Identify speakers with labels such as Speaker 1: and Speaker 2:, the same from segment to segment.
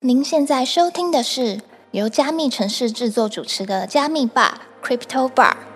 Speaker 1: 您现在收听的是由加密城市制作主持的加密吧 Crypto Bar。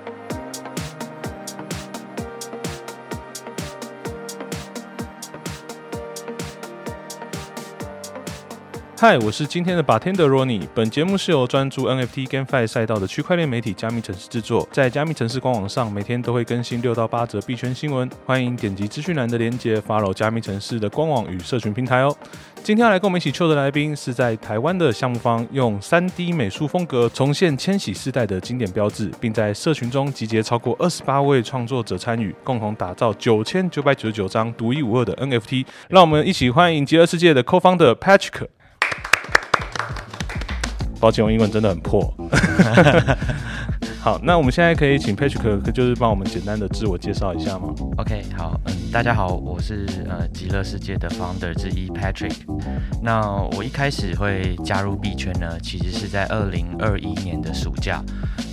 Speaker 2: 嗨，我是今天的 bartender Ronnie。本节目是由专注 NFT GameFi 赛道的区块链媒体加密城市制作，在加密城市官网上每天都会更新六到八则币圈新闻，欢迎点击资讯栏的链接，follow 加密城市的官网与社群平台哦。今天要来跟我们一起 chill 的来宾是在台湾的项目方，用 3D 美术风格重现千禧世代的经典标志，并在社群中集结超过二十八位创作者参与，共同打造九千九百九十九张独一无二的 NFT。让我们一起欢迎极乐世界的 co-founder Patrick。抱歉，我英文真的很破。好，那我们现在可以请 Patrick 就是帮我们简单的自我介绍一下吗
Speaker 3: ？OK，好，嗯，大家好，我是呃极乐世界的 founder 之一 Patrick。那我一开始会加入币圈呢，其实是在二零二一年的暑假，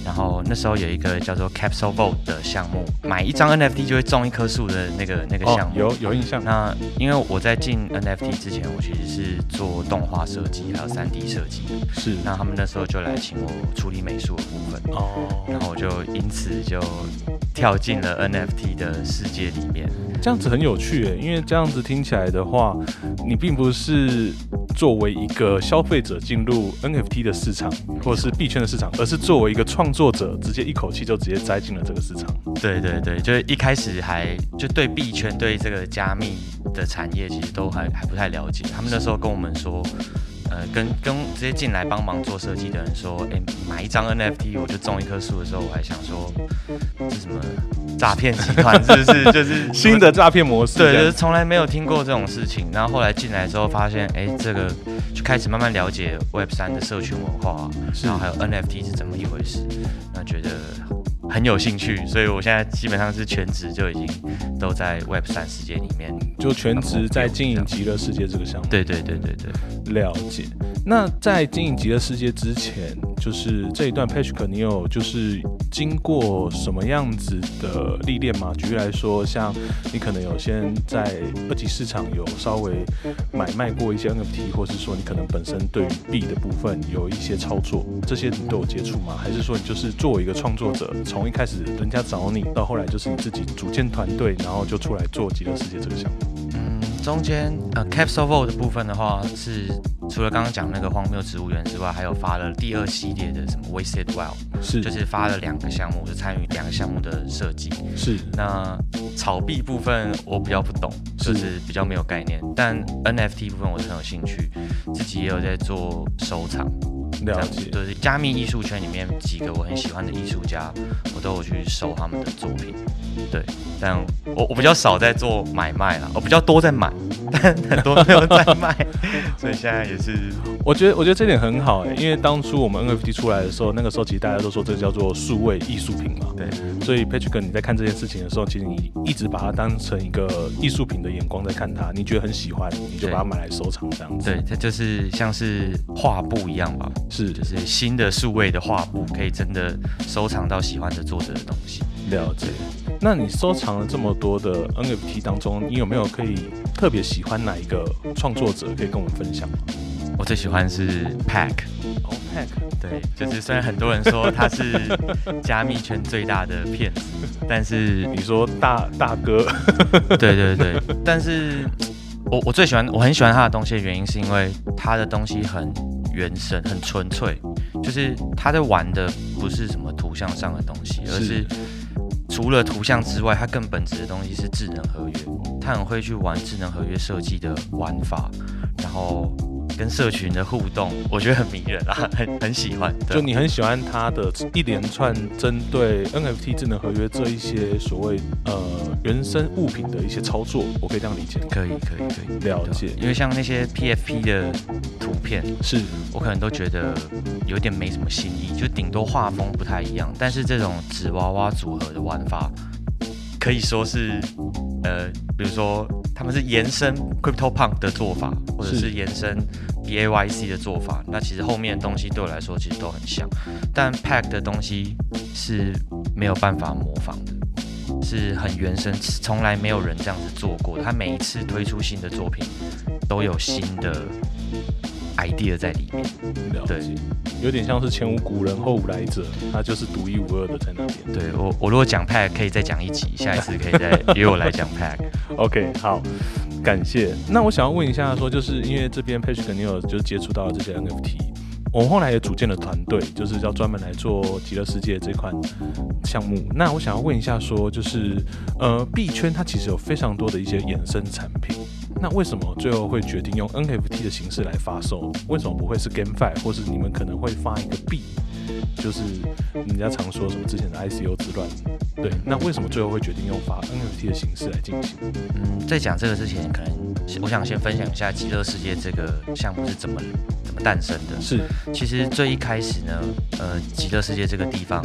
Speaker 3: 然后那时候有一个叫做 Capsule Vote 的项目，买一张 NFT 就会种一棵树的那个那个项目。
Speaker 2: 有有印象。
Speaker 3: 那因为我在进 NFT 之前，我其实是做动画设计还有 3D 设计，
Speaker 2: 是
Speaker 3: 那他们那时候就来请我处理美术的部分。
Speaker 2: 哦，
Speaker 3: 然后我就因此就跳进了 NFT 的世界里面。
Speaker 2: 这样子很有趣诶，因为这样子听起来的话，你并不是作为一个消费者进入 NFT 的市场或是币圈的市场，而是作为一个创作者，直接一口气就直接栽进了这个市场。
Speaker 3: 对对对，就是一开始还就对币圈对这个加密的产业其实都还还不太了解。他们那时候跟我们说，呃，跟跟直接进来帮忙做设计的人说，哎，买一张 NFT 我就种一棵树的时候，我还想说什么诈骗集团是不是？就是
Speaker 2: 新的诈骗模式，
Speaker 3: 对，就是从来没有听过这种事情。然后后来进来之后发现，哎，这个就开始慢慢了解 Web 三的社群文化，然后还有 NFT 是怎么一回事，那觉得很有兴趣，所以我现在基本上是全职就已经都在 Web 三世界里面，
Speaker 2: 就全职在经营极乐世界这个项目。
Speaker 3: 对对对对对，
Speaker 2: 了解。那在经营极乐世界之前，就是这一段 Patrick，你有就是经过什么样子的历练吗？举例来说，像你可能有先在二级市场有稍微买卖过一些 NFT，或是说你可能本身对于币的部分有一些操作，这些你都有接触吗？还是说你就是作为一个创作者，从一开始人家找你，到后来就是你自己组建团队，然后就出来做极乐世界这个项目？
Speaker 3: 嗯，中间呃 Capsule Vote 的部分的话，是除了刚刚讲那个荒谬植物园之外，还有发了第二系列的什么 Wasted Well，
Speaker 2: 是
Speaker 3: 就是发了两个项目，就参与两个项目的设计。
Speaker 2: 是
Speaker 3: 那草币部分我比较不懂，就是比较没有概念，但 NFT 部分我是很有兴趣，自己也有在做收藏。这样
Speaker 2: 了解。
Speaker 3: 就是加密艺术圈里面几个我很喜欢的艺术家，我都有去收他们的作品。对，但我我比较少在做买卖啦，我比较多在买，但很多没有在卖，所以现在也是
Speaker 2: 我觉得，我觉得这点很好哎、因为当初我们 NFT 出来的时候，那个时候其实大家都说这叫做数位艺术品嘛。
Speaker 3: 对
Speaker 2: 所以 Patrick，你在看这件事情的时候，其实你一直把它当成一个艺术品的眼光在看它，你觉得很喜欢，你就把它买来收藏这样子。
Speaker 3: 对，它就是像是画布一样吧，
Speaker 2: 是
Speaker 3: 就是新的数位的画布，可以真的收藏到喜欢的作者的东西。
Speaker 2: 了解。那你收藏了这么多的 NFT 当中，你有没有可以特别喜欢哪一个创作者，可以跟我们分享吗？
Speaker 3: 我最喜欢是 Pack。
Speaker 2: 哦，Pack，
Speaker 3: 对，就是虽然很多人说他是加密圈最大的骗子，但是
Speaker 2: 你说大大哥，
Speaker 3: 对对对，但是我我最喜欢我很喜欢他的东西的原因是因为他的东西很原生、很纯粹，就是他在玩的不是什么图像上的东西，而
Speaker 2: 是
Speaker 3: 是除了图像之外，他更本质的东西是智能合约。他很会去玩智能合约设计的玩法，然后跟社群的互动，我觉得很迷人啊，很很喜欢。对
Speaker 2: 就你很喜欢他的一连串针对 NFT 智能合约这一些所谓呃原生物品的一些操作，我可以这样理解吗？
Speaker 3: 可以可以可以
Speaker 2: 了解
Speaker 3: 因为像那些 PFP 的图片，
Speaker 2: 是
Speaker 3: 我可能都觉得有点没什么新意，就顶多画风不太一样。但是这种纸娃娃组合的玩法，可以说是呃，比如说他们是延伸 Crypto Punk 的做法，或者
Speaker 2: 是
Speaker 3: 是延伸 BAYC 的做法。那其实后面的东西对我来说其实都很像，但 Pack 的东西是没有办法模仿的。是很原生，从来没有人这样子做过。他每一次推出新的作品，都有新的 idea 在里面。
Speaker 2: 了解，有点像是前无古人后无来者，他就是独一无二的在那边。
Speaker 3: 对我，我如果讲 pack 可以再讲一集，下一次可以再 约我来讲 pack。
Speaker 2: OK，好，感谢。那我想要问一下说就是因为这边 Page 跟 Neil 就是接触到了这些 NFT，我们后来也组建了团队，就是要专门来做极乐世界这款项目。那我想要问一下说就是呃币圈它其实有非常多的一些衍生产品。那为什么最后会决定用 NFT 的形式来发售？为什么不会是 GameFi，或是你们可能会发一个币？就是人家常说什么之前的 ICO 之乱，对，那为什么最后会决定用发 NFT 的形式来进行？
Speaker 3: 嗯，在讲这个之前，可能我想先分享一下极乐世界这个项目是怎么怎么诞生的。
Speaker 2: 是，
Speaker 3: 其实最一开始呢，呃，极乐世界这个地方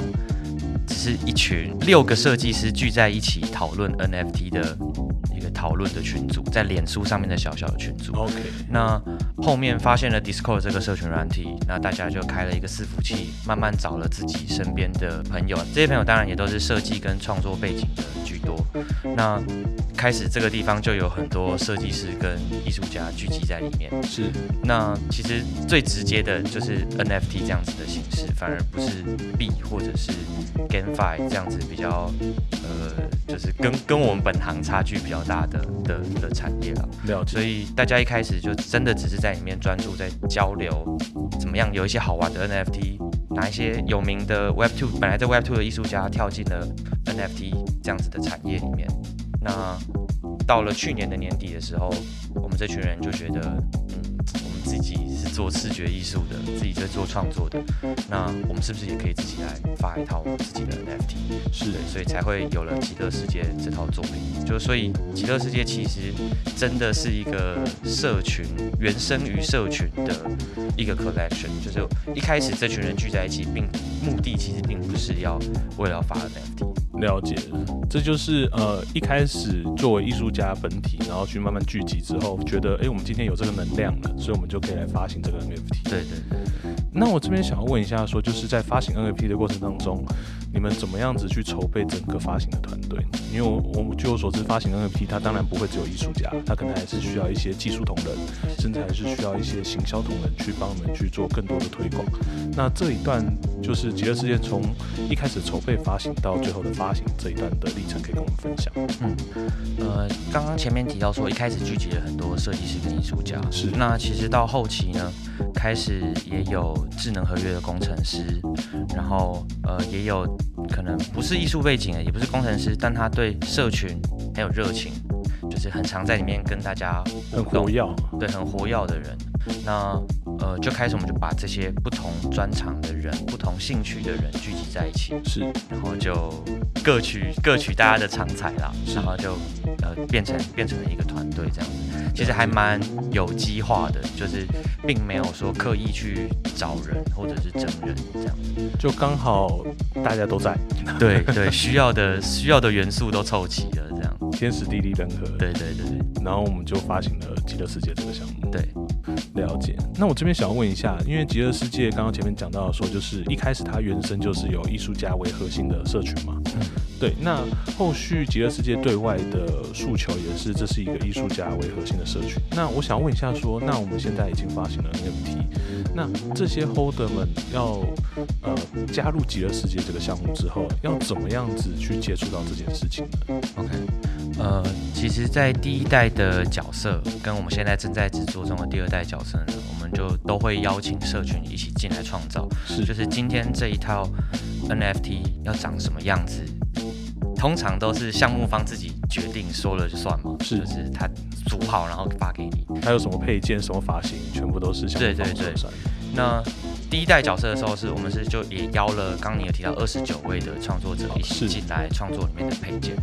Speaker 3: 只是一群六个设计师聚在一起讨论 NFT 的讨论的群组，在脸书上面的小小的群组。
Speaker 2: OK，
Speaker 3: 那后面发现了 Discord 这个社群软体，那大家就开了一个伺服器，慢慢找了自己身边的朋友，这些朋友当然也都是设计跟创作背景的居多。那开始这个地方就有很多设计师跟艺术家聚集在里面。
Speaker 2: 是
Speaker 3: 那其实最直接的就是 NFT 这样子的形式，反而不是币或者是 GameFi 这样子比较呃，就是跟跟我们本行差距比较大的的的产业了。
Speaker 2: 了解，
Speaker 3: 所以大家一开始就真的只是在里面专注在交流，怎么样有一些好玩的 NFT，哪一些有名的 Web Two 本来在 Web Two 的艺术家跳进了 NFT 这样子的产业里面。那到了去年的年底的时候，我们这群人就觉得，嗯，我们自己做视觉艺术的，自己在做创作的，那我们是不是也可以自己来发一套我们自己的 NFT？
Speaker 2: 是
Speaker 3: 对，所以才会有了《极乐世界》这套作品。就所以，《极乐世界》其实真的是一个社群原生于社群的一个 collection。就是一开始这群人聚在一起，并目的其实并不是要为了要发 NFT。
Speaker 2: 了解，这就是呃一开始作为艺术家本体，然后去慢慢聚集之后，觉得哎、诶我们今天有这个能量了，所以我们就可以来发行这个 NFT。
Speaker 3: 对对对对。
Speaker 2: 那我这边想要问一下说就是在发行 NFT 的过程当中，你们怎么样子去筹备整个发行的团队呢？因为我我据我所知，发行 NFT 它当然不会只有艺术家，它可能还是需要一些技术同仁，甚至还是需要一些行销同仁去帮你们去做更多的推广。那这一段就是极乐世界从一开始筹备发行到最后的发行这一段的历程，可以跟我们分享。
Speaker 3: 嗯呃，刚刚前面提到说，一开始聚集了很多设计师跟艺术家，
Speaker 2: 是
Speaker 3: 那其实到后期呢，开始也有智能合约的工程师，然后呃，也有可能不是艺术背景的，也不是工程师，但他对社群很有热情，就是很常在里面跟大家
Speaker 2: 很活跃，
Speaker 3: 对，很活跃的人。那呃，就开始我们就把这些不同专长的人、不同兴趣的人聚集在一起，
Speaker 2: 是。
Speaker 3: 然后就各取各取大家的长才啦，然后就呃变成变成了一个团队这样子，其实还蛮有机化的，就是并没有说刻意去找人或者是整人这样，
Speaker 2: 就刚好大家都在，
Speaker 3: 对对，需要的需要的元素都凑齐了这样，
Speaker 2: 天时地利人和，
Speaker 3: 对对对对。
Speaker 2: 然后我们就发行了极乐世界这个项目。
Speaker 3: 对，
Speaker 2: 了解。那我这边想要问一下，因为极乐世界刚刚前面讲到说，就是一开始它原生就是有艺术家为核心的社群嘛。
Speaker 3: 嗯
Speaker 2: 对。那后续极乐世界对外的诉求也是，这是一个艺术家为核心的社群。那我想问一下说，那我们现在已经发行了 NFT，那这些 holder 们要呃加入极乐世界这个项目之后，要怎么样子去接触到这件事情呢
Speaker 3: ？OK，呃，其实，在第一代的角色跟我们现在正在制作中的第二代角色呢，我们就都会邀请社群一起进来创造。
Speaker 2: 是
Speaker 3: 就是今天这一套 NFT 要长什么样子，通常都是项目方自己决定说了就算嘛，
Speaker 2: 是
Speaker 3: 就是他组好然后发给你。
Speaker 2: 还有什么配件、什么发型，全部都是项目
Speaker 3: 对对对。那第一代角色的时候是我们是就也邀了刚刚你有提到二十九位的创作者一起进来创作里面的配件。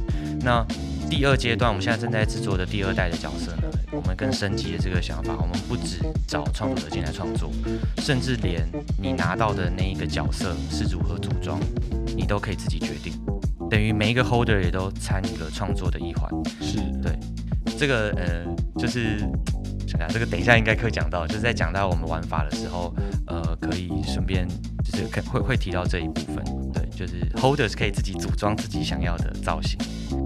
Speaker 3: 那第二阶段我们现在正在制作的第二代的角色呢，我们更升级的这个想法，我们不止找创作者进来创作，甚至连你拿到的那一个角色是如何组装，你都可以自己决定。等于每一个 holder 也都参与了创作的一环。
Speaker 2: 是对
Speaker 3: 这个呃，就是想想这个等一下应该可以讲到，就是在讲到我们玩法的时候，呃，可以顺便就是可会会提到这一部分，对，就是 holders 可以自己组装自己想要的造型，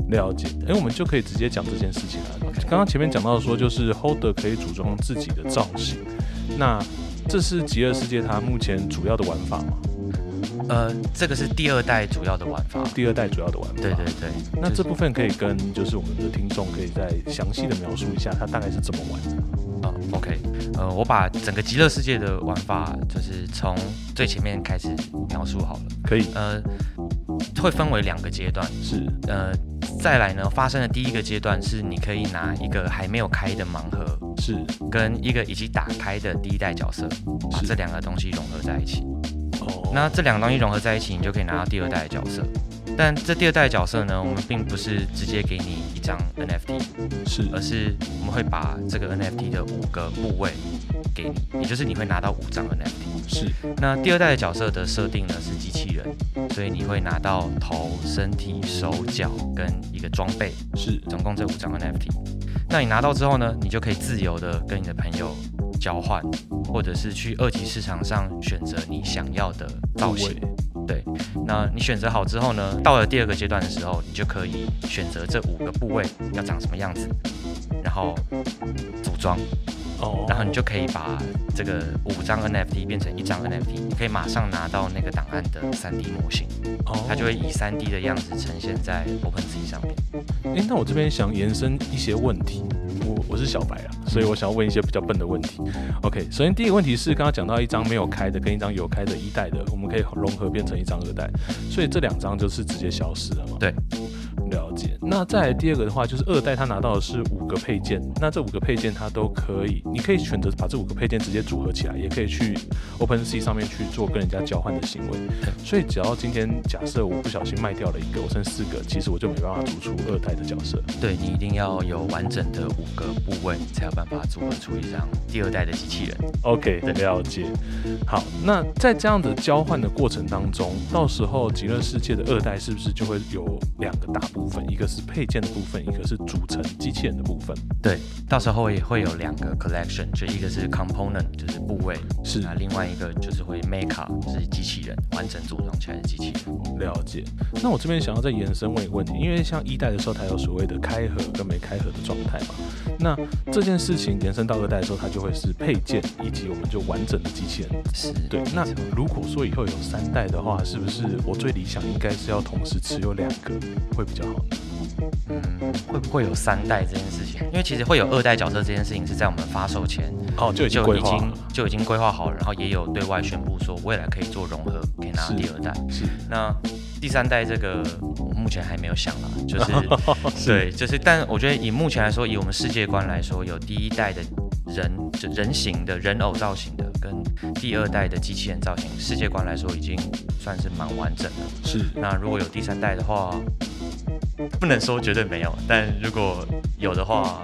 Speaker 2: 了解，哎，我们就可以直接讲这件事情了。刚刚前面讲到说，就是 holder 可以组装自己的造型，那这是极乐世界它目前主要的玩法吗？
Speaker 3: 呃，这个是第二代主要的玩法。
Speaker 2: 第二代主要的玩法。
Speaker 3: 对对对。
Speaker 2: 那这部分可以跟就是我们的听众可以再详细的描述一下，它大概是怎么玩的？
Speaker 3: 啊，OK，呃，我把整个极乐世界的玩法就是从最前面开始描述好了。
Speaker 2: 可以。
Speaker 3: 呃，会分为两个阶段。
Speaker 2: 是。
Speaker 3: 呃，再来呢，发生的第一个阶段是你可以拿一个还没有开的盲盒，
Speaker 2: 是
Speaker 3: 跟一个已经打开的第一代角色，把这两个东西融合在一起。哦那这两个东西融合在一起，你就可以拿到第二代的角色。但这第二代的角色呢，我们并不是直接给你一张 NFT，
Speaker 2: 是，
Speaker 3: 而是我们会把这个 NFT 的五个部位给你，也就是你会拿到五张 NFT。
Speaker 2: 是。
Speaker 3: 那第二代的角色的设定呢是机器人，所以你会拿到头、身体、手脚跟一个装备，
Speaker 2: 是，
Speaker 3: 总共这五张 NFT。那你拿到之后呢，你就可以自由的跟你的朋友。交换，或者是去二级市场上选择你想要的造型。对，那你选择好之后呢，到了第二个阶段的时候，你就可以选择这五个部位要长什么样子，然后组装。哦，然后你就可以把这个五张 NFT 变成一张 NFT，你可以马上拿到那个档案的 3D 模型，哦，它就会以 3D 的样子呈现在 OpenSea 上面。
Speaker 2: 哎，那我这边想延伸一些问题，我我是小白啊，所以我想要问一些比较笨的问题。OK，首先第一个问题是，刚刚讲到一张没有开的跟一张有开的一代的，我们可以融合变成一张二代，所以这两张就是直接消失了吗？
Speaker 3: 对。
Speaker 2: 那再来第二个的话，就是二代他拿到的是五个配件，那这五个配件他都可以，你可以选择把这五个配件直接组合起来，也可以去 OpenSea 上面去做跟人家交换的行为。所以只要今天假设我不小心卖掉了一个，我剩四个，其实我就没办法组出二代的角色。
Speaker 3: 对你一定要有完整的五个部位，才有办法组合出一张第二代的机器人。
Speaker 2: OK，了解。好，那在这样的交换的过程当中，到时候极乐世界的二代是不是就会有两个大？部分一个是配件的部分，一个是组成机器人的部分。
Speaker 3: 对，到时候也会有两个 collection，就一个是 component，就是部位，
Speaker 2: 是
Speaker 3: 啊，另外一个就是会 make up，就是机器人完整组装起来的机器人。
Speaker 2: 了解。那我这边想要再延伸问一个问题，因为像一代的时候，它有所谓的开合跟没开合的状态嘛？那这件事情延伸到二代的时候，它就会是配件以及我们就完整的机器人。
Speaker 3: 是
Speaker 2: 对。那如果说以后有三代的话，是不是我最理想应该是要同时持有两个会比较？
Speaker 3: 嗯，会不会有三代这件事情？因为其实会有二代角色这件事情是在我们发售前
Speaker 2: 哦就已经
Speaker 3: 就已经规划好了，然后也有对外宣布说未来可以做融合，可以拿第二代。
Speaker 2: 是
Speaker 3: 那第三代这个我目前还没有想了，就是 对，就是但我觉得以目前来说，以我们世界观来说，有第一代的人就人形的人偶造型的，跟第二代的机器人造型，世界观来说已经算是蛮完整的。
Speaker 2: 是
Speaker 3: 那如果有第三代的话。不能说绝对没有，但如果有的话，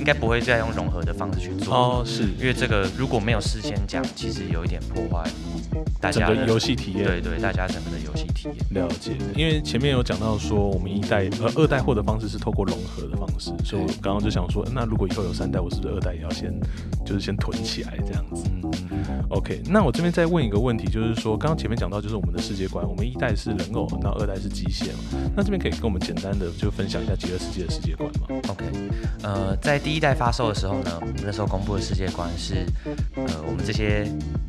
Speaker 3: 应该不会再用融合的方式去做
Speaker 2: 哦。是
Speaker 3: 因为这个如果没有事先讲，其实有一点破坏大
Speaker 2: 家的游戏体验。
Speaker 3: 对对，大家整个的游戏体验。
Speaker 2: 了解，因为前面有讲到说，我们一代呃二代获得方式是透过融合的方式，所以我刚刚就想说，那如果以后有三代，我是不是二代也要先就是先囤起来这样子？嗯 OK，那我这边再问一个问题，就是说刚刚前面讲到就是我们的世界观，我们一代是人偶，那二代是机械嘛？那这边可以跟我们简单的就分享一下极乐世界的世界观吗
Speaker 3: ？OK，呃，在第一代发售的时候呢，我们那时候公布的世界观是，呃，我们这些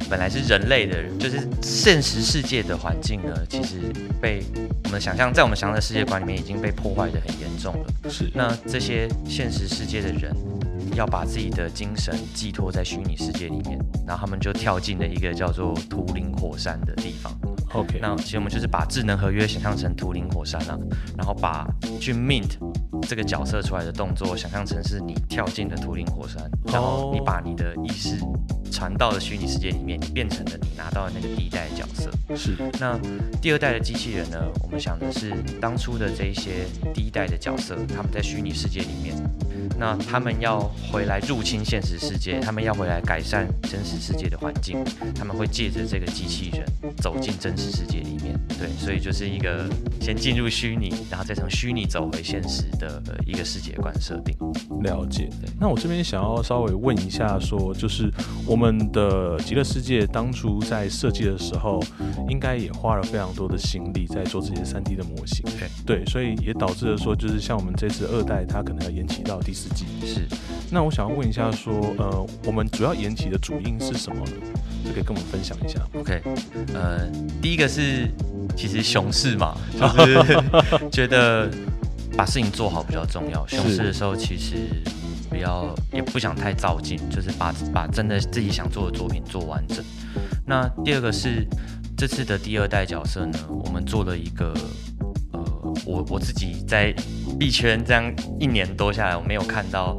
Speaker 3: 本来是人类的人，就是现实世界的环境呢，其实被我们想象在我们想象的世界观里面已经被破坏的很严重了。
Speaker 2: 是，
Speaker 3: 那这些现实世界的人。要把自己的精神寄托在虚拟世界里面，然后他们就跳进了一个叫做图灵火山的地方。
Speaker 2: OK，
Speaker 3: 那其实我们就是把智能合约想象成图灵火山啊，然后把去 mint 这个角色出来的动作想象成是你跳进了图灵火山，然后你把你的意识传到了虚拟世界里面，你变成了你拿到的那个第一代的角色。
Speaker 2: 是。
Speaker 3: 那第二代的机器人呢？我们想的是当初的这一些第一代的角色，他们在虚拟世界里面。那他们要回来入侵现实世界，他们要回来改善真实世界的环境，他们会借着这个机器人走进真实世界里面。对，所以就是一个先进入虚拟，然后再从虚拟走回现实的一个世界观设定。
Speaker 2: 了解。那我这边想要稍微问一下，说就是我们的极乐世界当初在设计的时候，应该也花了非常多的心力在做这些 3D 的模型。对，所以也导致了说，就是像我们这次二代，它可能要延期到第四。季。
Speaker 3: 是
Speaker 2: 那我想要问一下说，呃，我们主要延期的主因是什么呢？这可以跟我们分享一下
Speaker 3: ？OK，呃，第一个是其实熊市嘛，就 是觉得把事情做好比较重要。熊市的时候其实不要也不想太照进，就是把把真的自己想做的作品做完整。那第二个是这次的第二代角色呢，我们做了一个呃，我我自己在币圈这样一年多下来，我没有看到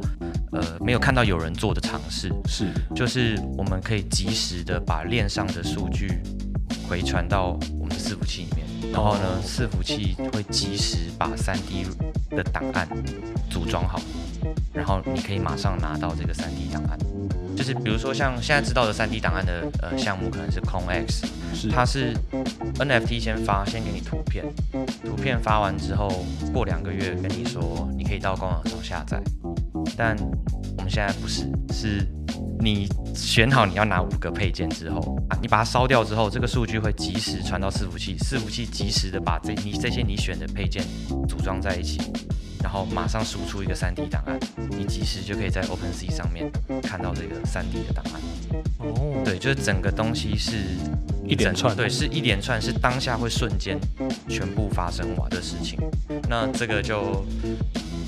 Speaker 3: 呃没有看到有人做的尝试。
Speaker 2: 是
Speaker 3: 就是我们可以及时的把链上的数据回传到我们的伺服器里面，然后呢，伺服器会及时把 3D 的档案组装好，然后你可以马上拿到这个 3D 档案。就是比如说像现在知道的 3D 档案的呃项目可能是 CloneX，
Speaker 2: 是，
Speaker 3: 它是 NFT 先发，先给你图片，图片发完之后，过两个月跟你说你可以到官网上下载。但我们现在不是，是你选好你要拿五个配件之后啊，你把它烧掉之后，这个数据会及时传到伺服器，伺服器及时的把这你这些你选的配件组装在一起，然后马上输出一个 3D 档案，你及时就可以在 OpenSea 上面看到这个 3D 的档案。
Speaker 2: 哦，
Speaker 3: 对，就是整个东西是
Speaker 2: 一连串
Speaker 3: 对，是一连串，是当下会瞬间全部发生完的事情。那这个就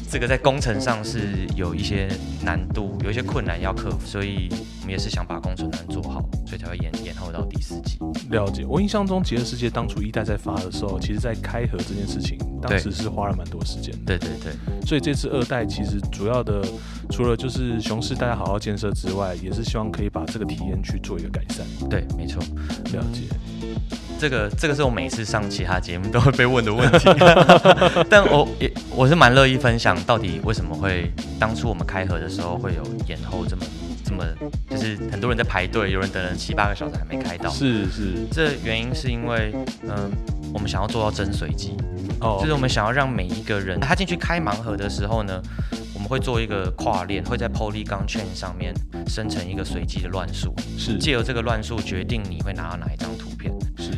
Speaker 3: 这个在工程上是有一些难度，有一些困难要克服，所以我们也是想把工程能做好，所以才会延延后到第四季。
Speaker 2: 了解。我印象中《极乐世界》当初一代在发的时候，其实在开盒这件事情，当时是花了蛮多时间的。
Speaker 3: 对对对，
Speaker 2: 所以这次二代其实主要的，除了就是熊市大家好好建设之外，也是希望可以把这个体验去做一个改善。
Speaker 3: 对，没错。
Speaker 2: 了解。
Speaker 3: 这个这个是我每次上其他节目都会被问的问题，但我也我是蛮乐意分享，到底为什么会当初我们开盒的时候会有延后这么这么，就是很多人在排队，有人等了七八个小时还没开到。
Speaker 2: 是是。
Speaker 3: 这原因是因为，嗯、我们想要做到真随机，
Speaker 2: 哦，
Speaker 3: 就是我们想要让每一个人他进去开盲盒的时候呢，我们会做一个跨链，会在 Polygon Chain 上面生成一个随机的乱数，
Speaker 2: 是。
Speaker 3: 借由这个乱数决定你会拿到哪一张图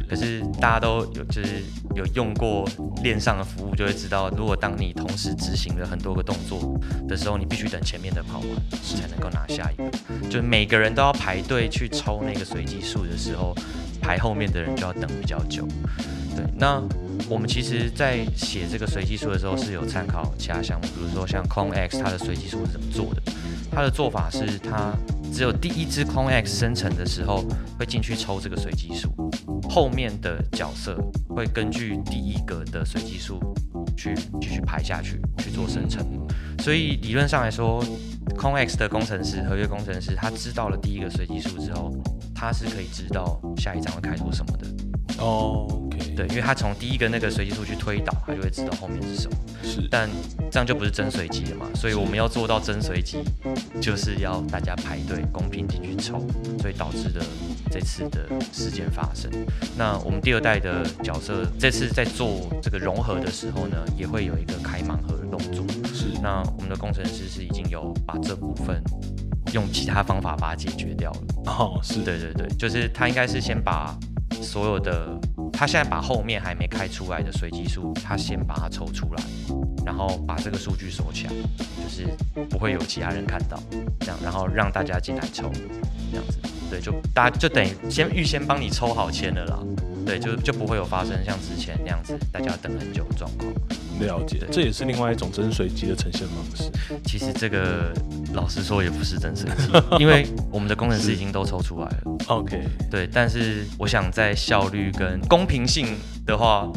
Speaker 3: 可是大家都有就是有用过链上的服务，就会知道，如果当你同时执行了很多个动作的时候，你必须等前面的跑完，才能够拿下一个。就每个人都要排队去抽那个随机数的时候，排后面的人就要等比较久。对，那我们其实，在写这个随机数的时候是有参考其他项目，比如说像 Con X，它的随机数是怎么做的。它的做法是，它只有第一只 con X 生成的时候会进去抽这个随机数，后面的角色会根据第一个的随机数去继续排下去去做生成。所以理论上来说 con X 的工程师、合约工程师，他知道了第一个随机数之后，他是可以知道下一张会开出什么的。
Speaker 2: 哦，OK，
Speaker 3: 对，因为他从第一个那个随机数去推导，他就会知道后面是什么。
Speaker 2: 是
Speaker 3: 但这样就不是真随机了嘛，所以我们要做到真随机，就是要大家排队公平进去抽，所以导致的这次的事件发生。那我们第二代的角色这次在做这个融合的时候呢，也会有一个开盲盒的动作。
Speaker 2: 是
Speaker 3: 那我们的工程师是已经有把这部分用其他方法把它解决掉了。
Speaker 2: 哦是
Speaker 3: 对对对，就是他应该是先把所有的，他现在把后面还没开出来的随机数，他先把它抽出来，然后把这个数据锁起来，就是不会有其他人看到，这样，然后让大家进来抽，这样子，对，就大家就等于先预先帮你抽好签了啦，对，就就不会有发生像之前那样子大家等很久的状况。
Speaker 2: 了解，这也是另外一种真随机的呈现方式。
Speaker 3: 其实这个老实说也不是真随机，因为我们的工程师已经都抽出来了。
Speaker 2: OK，
Speaker 3: 对，但是我想在效率跟公平性的话，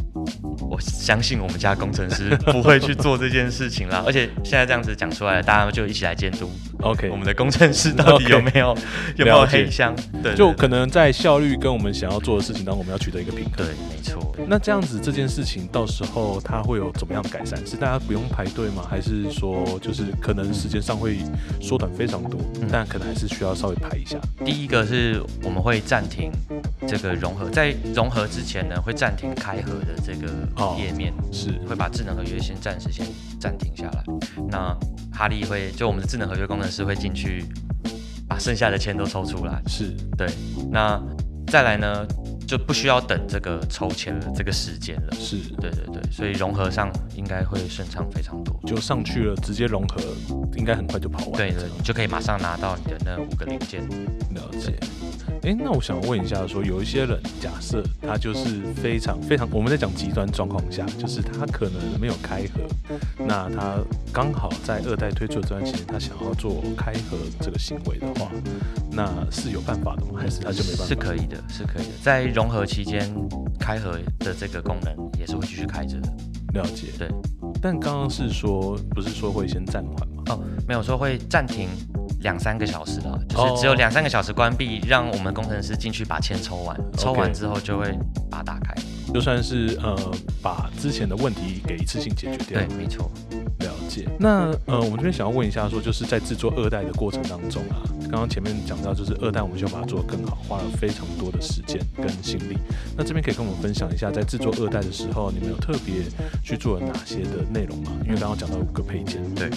Speaker 3: 我相信我们家工程师不会去做这件事情啦。而且现在这样子讲出来，大家就一起来监督
Speaker 2: OK，
Speaker 3: 我们的工程师到底有没有有没有黑箱。对，对
Speaker 2: 就可能在效率跟我们想要做的事情当中，我们要取得一个平衡。
Speaker 3: 对，没错。
Speaker 2: 那这样子这件事情到时候它会有怎么样改善？是大家不用排队吗？还是说就是可能时间上会缩短非常多，
Speaker 3: 嗯
Speaker 2: 但可能还是需要稍微排一下？
Speaker 3: 第一个是我们会暂停这个融合，在融合之前呢，会暂停开合的这个
Speaker 2: 哦
Speaker 3: 页面。
Speaker 2: 是
Speaker 3: 会把智能合约先暂时先暂停下来。那哈利会就我们的智能合约工程师会进去把剩下的钱都抽出来。
Speaker 2: 是，
Speaker 3: 对，那再来呢，就不需要等这个抽签的这个时间了。
Speaker 2: 是，
Speaker 3: 对对对，所以融合上应该会顺畅非常多。
Speaker 2: 就上去了，直接融合，应该很快就跑完。
Speaker 3: 对对，你就可以马上拿到你的那五个零件。
Speaker 2: 了解。哎，那我想问一下，说有一些人，假设他就是非常非常，我们在讲极端状况下，就是他可能没有开盒，那他刚好在二代推出的这段时间，他想要做开盒这个行为的话，那是有办法的吗？还是他就没办法？
Speaker 3: 是可以的，是可以的。在融合期间，开盒的这个功能也是会继续开着的。
Speaker 2: 了解。
Speaker 3: 对。
Speaker 2: 但刚刚是说，不是说会先暂缓吗？
Speaker 3: 哦，没有说会暂停。两三个小时了，就是只有两三个小时关闭，让我们工程师进去把签抽完，抽完之后就会把它打开，
Speaker 2: 就算是呃把之前的问题给一次性解决掉。
Speaker 3: 对，没错。
Speaker 2: 了解。那呃，我们这边想要问一下，说就是在制作二代的过程当中啊，刚刚前面讲到，就是二代我们就把它做得更好，花了非常多的时间跟心力。那这边可以跟我们分享一下，在制作二代的时候，你们有特别去做了哪些的内容吗？因为刚刚讲到五个配件。
Speaker 3: 对，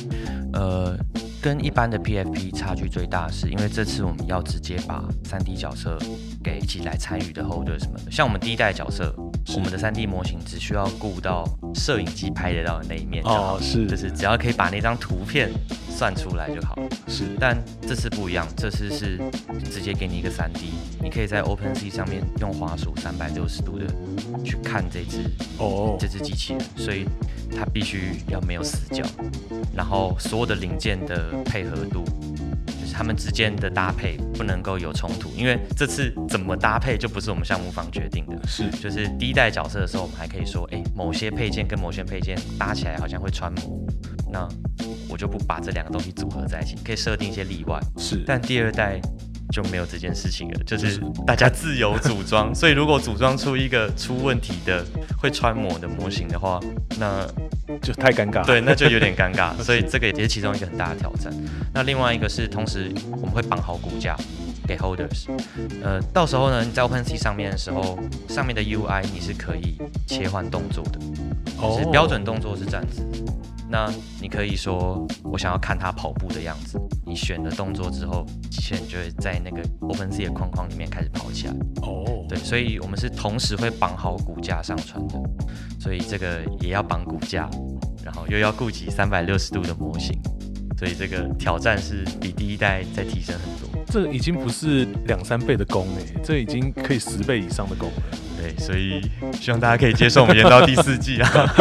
Speaker 3: 呃。跟一般的 PFP 差距最大，是因为这次我们要直接把 3D 角色给一起来参与的 holder 什么的。像我们第一代角色，我们的 3D 模型只需要顾到摄影机拍得到的那一面就好，
Speaker 2: 是，
Speaker 3: 就是只要可以把那张图片算出来就好。
Speaker 2: 是，
Speaker 3: 但这次不一样，这次是直接给你一个 3D，你可以在 OpenC 上面用滑鼠三百六十度的去看这只哦这只机器人，所以它必须要没有死角。然后所有的零件的配合度，就是它们之间的搭配不能够有冲突，因为这次怎么搭配就不是我们项目方决定的。
Speaker 2: 是，
Speaker 3: 就是第一代角色的时候，我们还可以说，哎，某些配件跟某些配件搭起来好像会穿模，那我就不把这两个东西组合在一起，可以设定一些例外。
Speaker 2: 是，
Speaker 3: 但第二代就没有这件事情了，就是大家自由组装，所以如果组装出一个出问题的会穿模的模型的话，那。
Speaker 2: 就太尴尬，
Speaker 3: 对，那就有点尴尬，所以这个也是其中一个很大的挑战。那另外一个是，同时我们会绑好骨架给 holders，呃，到时候呢，你在 OpenSea 上面的时候，上面的 UI 你是可以切换动作的，哦是标准动作是这样子。那你可以说，我想要看他跑步的样子，你选了动作之后，机器人就会在那个 OpenC 的框框里面开始跑起来。哦，对，所以我们是同时会绑好骨架上传的，所以这个也要绑骨架，然后又要顾及三百六十度的模型，所以这个挑战是比第一代再提升很多。
Speaker 2: 这已经不是两三倍的功诶，这已经可以十倍以上的功了。
Speaker 3: 对，所以希望大家可以接受我们演到第四季啊。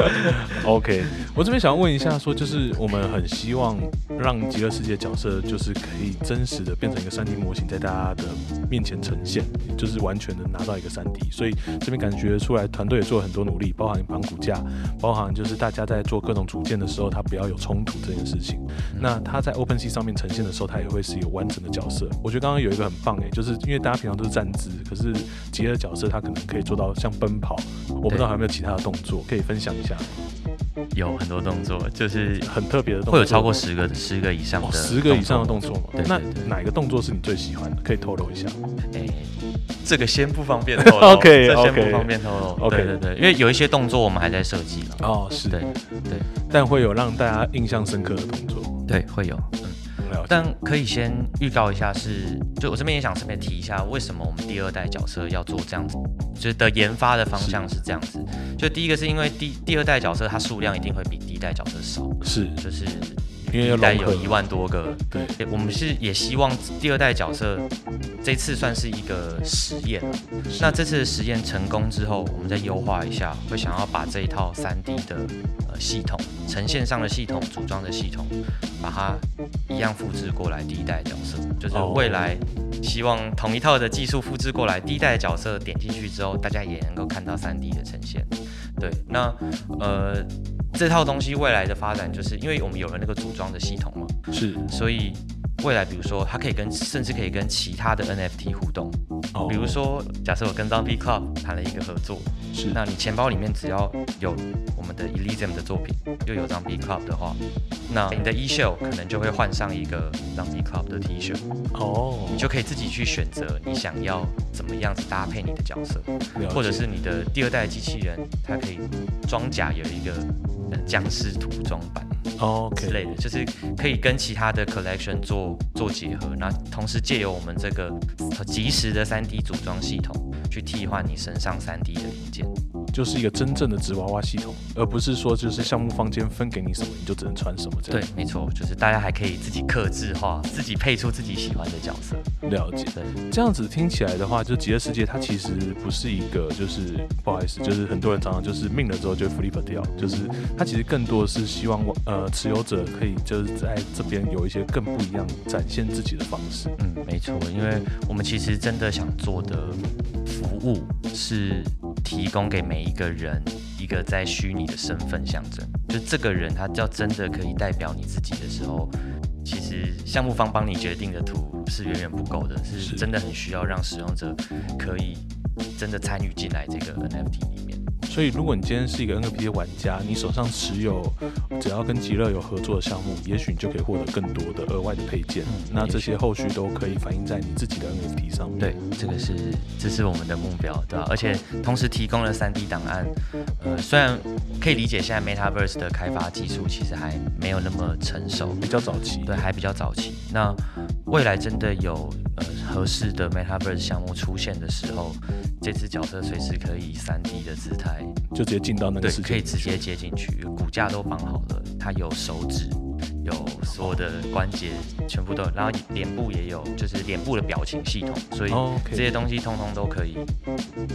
Speaker 2: OK，我这边想要问一下，说就是我们很希望让极乐世界角色就是可以真实的变成一个三 D 模型，在大家的面前呈现，就是完全的拿到一个三 D。所以这边感觉出来，团队也做了很多努力，包含绑骨架，包含就是大家在做各种组件的时候，它不要有冲突这件事情。那它在 OpenC 上面呈现的时候，它也会是一个完整的角色。我觉得刚刚有一个很棒诶，就是因为大家平常都是站姿，可是极乐角色他可能可以做到像奔跑。我不知道还有没有其他的动作可以分享一下。
Speaker 3: 有很多动作，就是
Speaker 2: 很特别的，
Speaker 3: 会有超过十个、十个以上的
Speaker 2: 十个以上的动作吗？那哪个动作是你最喜欢的？可以透露一下。哎，
Speaker 3: 这个先不方便透露。
Speaker 2: OK
Speaker 3: OK，先不方便透露。OK 对对，因为有一些动作我们还在设计了。
Speaker 2: 哦，是
Speaker 3: 对对，
Speaker 2: 但会有让大家印象深刻的动作。
Speaker 3: 对，会有。但可以先预告一下，是就我这边也想顺便提一下，为什么我们第二代角色要做这样子，就是的研发的方向是这样子。就第一个是因为第第二代角色它数量一定会比第一代角色少，
Speaker 2: 是
Speaker 3: 就是。
Speaker 2: 因为
Speaker 3: 代有一万多个，
Speaker 2: 对，
Speaker 3: 我们是也希望第二代角色这次算是一个实验那这次的实验成功之后，我们再优化一下，会想要把这一套三 D 的呃系统、呈现上的系统、组装的系统，把它一样复制过来。第一代角色就是未来希望同一套的技术复制过来，第一代角色点进去之后，大家也能够看到三 D 的呈现。对，那呃。这套东西未来的发展，就是因为我们有了那个组装的系统嘛，
Speaker 2: 是，
Speaker 3: 所以未来比如说它可以跟，甚至可以跟其他的 NFT 互动，哦，比如说假设我跟 Zombie Club 谈了一个合作，
Speaker 2: 是，
Speaker 3: 那你钱包里面只要有我们的 Elysium 的作品，又有 Zombie Club 的话，那你的 e s h o w 可能就会换上一个 Zombie Club 的 T 恤，哦，你就可以自己去选择你想要怎么样子搭配你的角色，或者是你的第二代机器人，它可以装甲有一个。僵尸涂装版
Speaker 2: 哦
Speaker 3: 之类的，就是可以跟其他的 collection 做做结合，那同时借由我们这个及时的 3D 组装系统，去替换你身上 3D 的零件。
Speaker 2: 就是一个真正的纸娃娃系统，而不是说就是项目方间分给你什么你就只能穿什么这样
Speaker 3: 对
Speaker 2: 样。，
Speaker 3: 没错，就是大家还可以自己克制化，自己配出自己喜欢的角色。
Speaker 2: 了解。
Speaker 3: 对，
Speaker 2: 这样子听起来的话，就极乐世界它其实不是一个，就是不好意思，就是很多人常常就是命了之后就 flip 掉，就是它其实更多的是希望呃持有者可以就是在这边有一些更不一样展现自己的方式。
Speaker 3: 嗯，没错，因为我们其实真的想做的服务是提供给每一个人一个在虚拟的身份象征，就这个人他要真的可以代表你自己的时候，其实项目方帮你决定的图是远远不够的，
Speaker 2: 是
Speaker 3: 是真的很需要让使用者可以真的参与进来这个 NFT 里面。
Speaker 2: 所以，如果你今天是一个 NFT 的玩家，你手上持有只要跟极乐有合作的项目，也许你就可以获得更多的额外的配件。
Speaker 3: 嗯
Speaker 2: 那这些后续都可以反映在你自己的 NFT 上面。
Speaker 3: 对，这个是这是我们的目标，对吧、而且同时提供了 3D 档案，呃，虽然可以理解现在 Metaverse 的开发技术其实还没有那么成熟，
Speaker 2: 比较早期。
Speaker 3: 对，还比较早期。那未来真的有呃合适的 Metaverse 项目出现的时候，这只角色随时可以 3D 的姿态，
Speaker 2: 就直接进到那个
Speaker 3: 对，
Speaker 2: 世界，
Speaker 3: 可以直接。接进去，骨架都绑好了，它有手指。有所有的关节全部都有，然后脸部也有，就是脸部的表情系统，所以
Speaker 2: 哦
Speaker 3: 这些东西通通都可以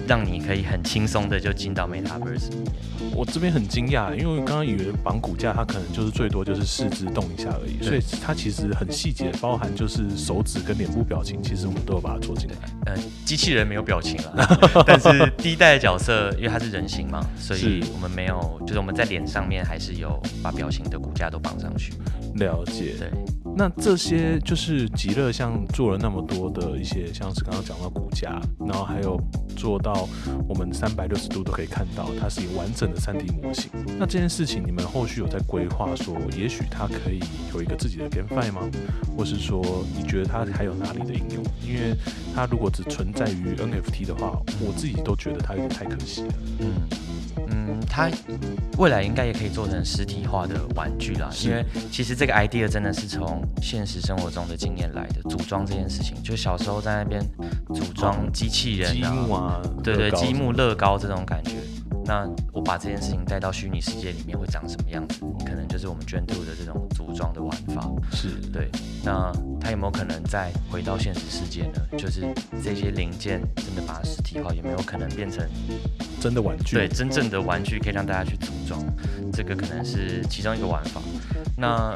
Speaker 3: 让你可以很轻松的就进到 Metaverse 里面。
Speaker 2: 我这边很惊讶，因为我刚刚以为绑骨架，它可能就是最多就是四肢动一下而已，所以它其实很细节，包含就是手指跟脸部表情，其实我们都有把它做进来。
Speaker 3: 呃，机器人没有表情了，但是第一代的角色，因为它是人形嘛，所以我们没有，就是我们在脸上面还是有把表情的骨架都绑上去。
Speaker 2: 了解。
Speaker 3: 对，
Speaker 2: 那这些就是极乐像做了那么多的一些，像是刚刚讲到骨架，然后还有做到我们三百六十度都可以看到，它是一个完整的三 D 模型。那这件事情你们后续有在规划说，也许它可以有一个自己的 GameFi 吗？或是说你觉得它还有哪里的应用？因为它如果只存在于 NFT 的话，我自己都觉得它有点太可惜了。
Speaker 3: 嗯嗯，它未来应该也可以做成实体化的玩具啦，因为其实这个 idea 真的是从现实生活中的经验来的。组装这件事情，就小时候在那边组装机器人
Speaker 2: 啊木啊，
Speaker 3: 对对，积木乐高这种感觉。那我把这件事情带到虚拟世界里面会长什么样子？可能就是我们 Gen Two 的这种组装的玩法。
Speaker 2: 是
Speaker 3: 对，那它有没有可能再回到现实世界呢？就是这些零件真的把它实体化，有没有可能变成
Speaker 2: 真的玩具。
Speaker 3: 对真正的玩具，可以让大家去组装？这个可能是其中一个玩法。那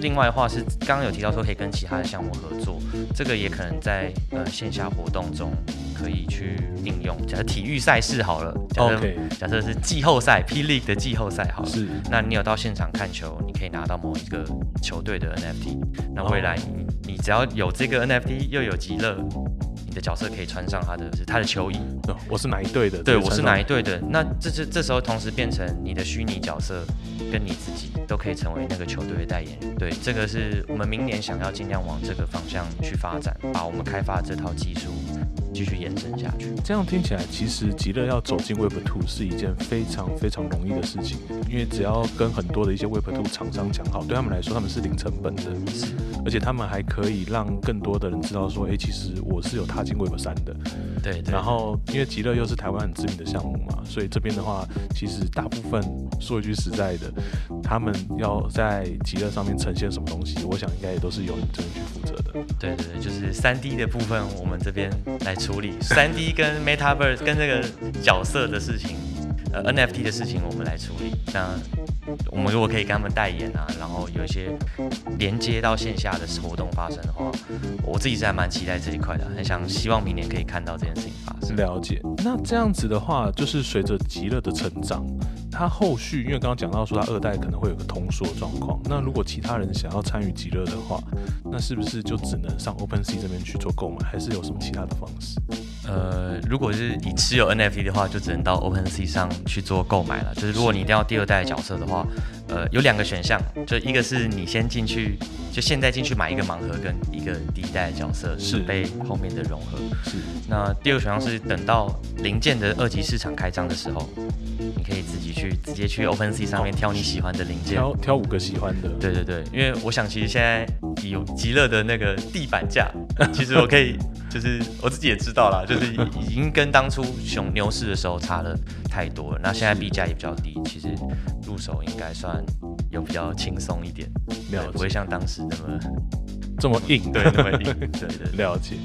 Speaker 3: 另外的话是刚刚有提到说可以跟其他的项目合作，这个也可能在呃线下活动中可以去应用。假设体育赛事好了，假设假设是季后赛 P League 的季后赛好了，
Speaker 2: 是
Speaker 3: 那你有到现场看球，你可以拿到某一个球队的 NFT。那未来你你只要有这个 NFT，又有极乐，你的角色可以穿上他的是他的球衣。
Speaker 2: 哦我是哪一队的？
Speaker 3: 对，我是哪一队的？那这这这时候同时变成你的虚拟角色跟你自己都可以成为那个球队的代言人。对，这个是我们明年想要尽量往这个方向去发展，把我们开发这套技术继续延伸下去。
Speaker 2: 这样听起来，其实极乐要走进 Web Two 是一件非常非常容易的事情，因为只要跟很多的一些 Web Two 厂商讲好，对他们来说他们是零成本的，而且他们还可以让更多的人知道说，哎、其实我是有踏进 Web 三的。
Speaker 3: 对对。
Speaker 2: 然后，因为极乐又是台湾很知名的项目嘛，所以这边的话，其实大部分说一句实在的，他们要在极乐上面呈现什么东西，我想应该也都是由你这边去负责的。
Speaker 3: 对对对，就是三 D 的部分，我们这边来处理。三 D 跟 Metaverse 跟这个角色的事情，呃 NFT 的事情，我们来处理。那我们如果可以给他们代言啊，然后有一些连接到线下的活动发生的话，我自己是还蛮期待这一块的，很想希望明年可以看到这件事情发生。
Speaker 2: 了解。那这样子的话，就是随着极乐的成长，它后续因为刚刚讲到说它二代可能会有个通缩状况，那如果其他人想要参与极乐的话，那是不是就只能上 OpenSea 这边去做购买，还是有什么其他的方式？
Speaker 3: 呃，如果是你持有 NFT 的话，就只能到 OpenSea 上去做购买了。就是如果你一定要第二代的角色的话，呃，有两个选项，就一个是你先进去，就现在进去买一个盲盒跟一个第一代的角色，
Speaker 2: 是
Speaker 3: 被后面的融合。
Speaker 2: 是
Speaker 3: 那第二个选项是等到零件的二级市场开张的时候，你可以自己去直接去 OpenSea 上面挑你喜欢的零件。
Speaker 2: 挑挑五个喜欢的，
Speaker 3: 对对对，因为我想其实现在有极乐的那个地板价，其实我可以就就是我自己也知道啦，就是已经跟当初熊牛市的时候差了太多了。那现在币价也比较低，其实入手应该算有比较轻松一点，
Speaker 2: 没有
Speaker 3: 不会像当时那么
Speaker 2: 这么硬，
Speaker 3: 对那么硬。对对对，
Speaker 2: 了解。